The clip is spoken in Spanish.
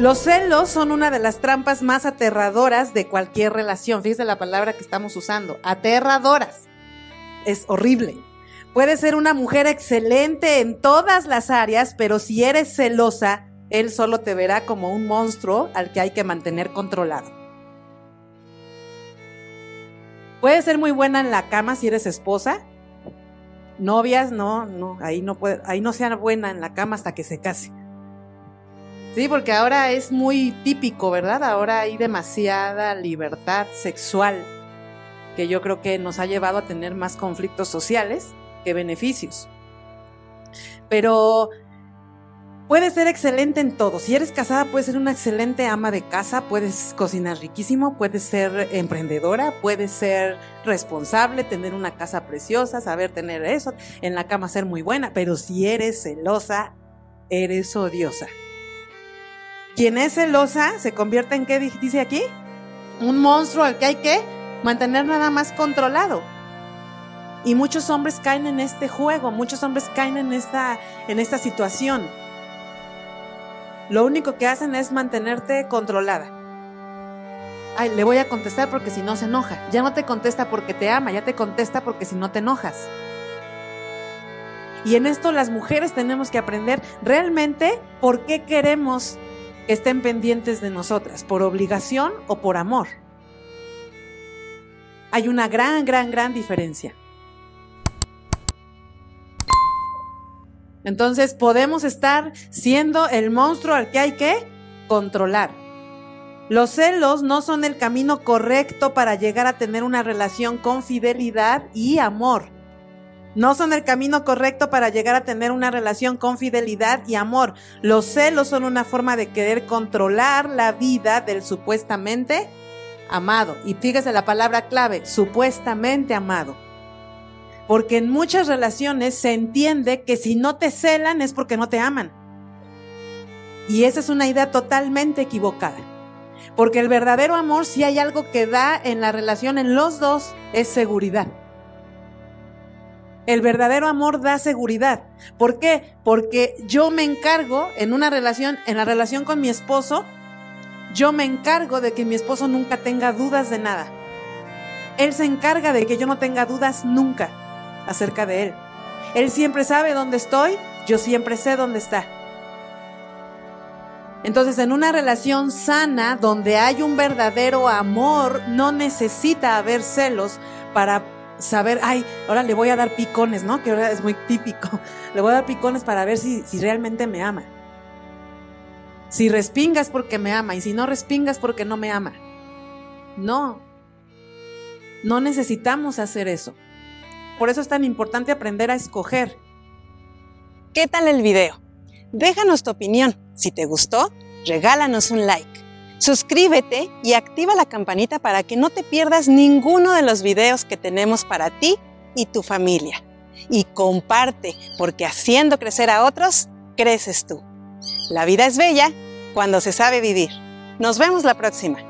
Los celos son una de las trampas más aterradoras de cualquier relación. Fíjese la palabra que estamos usando, aterradoras. Es horrible. Puedes ser una mujer excelente en todas las áreas, pero si eres celosa, él solo te verá como un monstruo al que hay que mantener controlado. Puedes ser muy buena en la cama si eres esposa. Novias, no, no, ahí no puede, ahí no sea buena en la cama hasta que se case. Sí, porque ahora es muy típico, ¿verdad? Ahora hay demasiada libertad sexual que yo creo que nos ha llevado a tener más conflictos sociales que beneficios. Pero puedes ser excelente en todo. Si eres casada, puedes ser una excelente ama de casa, puedes cocinar riquísimo, puedes ser emprendedora, puedes ser responsable, tener una casa preciosa, saber tener eso, en la cama ser muy buena. Pero si eres celosa, eres odiosa. Quien es celosa se convierte en qué dice aquí? Un monstruo al que hay que mantener nada más controlado. Y muchos hombres caen en este juego, muchos hombres caen en esta, en esta situación. Lo único que hacen es mantenerte controlada. Ay, le voy a contestar porque si no se enoja. Ya no te contesta porque te ama, ya te contesta porque si no te enojas. Y en esto las mujeres tenemos que aprender realmente por qué queremos que estén pendientes de nosotras, por obligación o por amor. Hay una gran, gran, gran diferencia. Entonces podemos estar siendo el monstruo al que hay que controlar. Los celos no son el camino correcto para llegar a tener una relación con fidelidad y amor. No son el camino correcto para llegar a tener una relación con fidelidad y amor. Los celos son una forma de querer controlar la vida del supuestamente amado. Y fíjese la palabra clave, supuestamente amado. Porque en muchas relaciones se entiende que si no te celan es porque no te aman. Y esa es una idea totalmente equivocada. Porque el verdadero amor, si hay algo que da en la relación en los dos, es seguridad. El verdadero amor da seguridad. ¿Por qué? Porque yo me encargo en una relación, en la relación con mi esposo, yo me encargo de que mi esposo nunca tenga dudas de nada. Él se encarga de que yo no tenga dudas nunca acerca de Él. Él siempre sabe dónde estoy, yo siempre sé dónde está. Entonces, en una relación sana, donde hay un verdadero amor, no necesita haber celos para saber, ay, ahora le voy a dar picones, ¿no? Que ahora es muy típico. Le voy a dar picones para ver si, si realmente me ama. Si respingas porque me ama y si no respingas porque no me ama. No. No necesitamos hacer eso. Por eso es tan importante aprender a escoger. ¿Qué tal el video? Déjanos tu opinión. Si te gustó, regálanos un like. Suscríbete y activa la campanita para que no te pierdas ninguno de los videos que tenemos para ti y tu familia. Y comparte, porque haciendo crecer a otros, creces tú. La vida es bella cuando se sabe vivir. Nos vemos la próxima.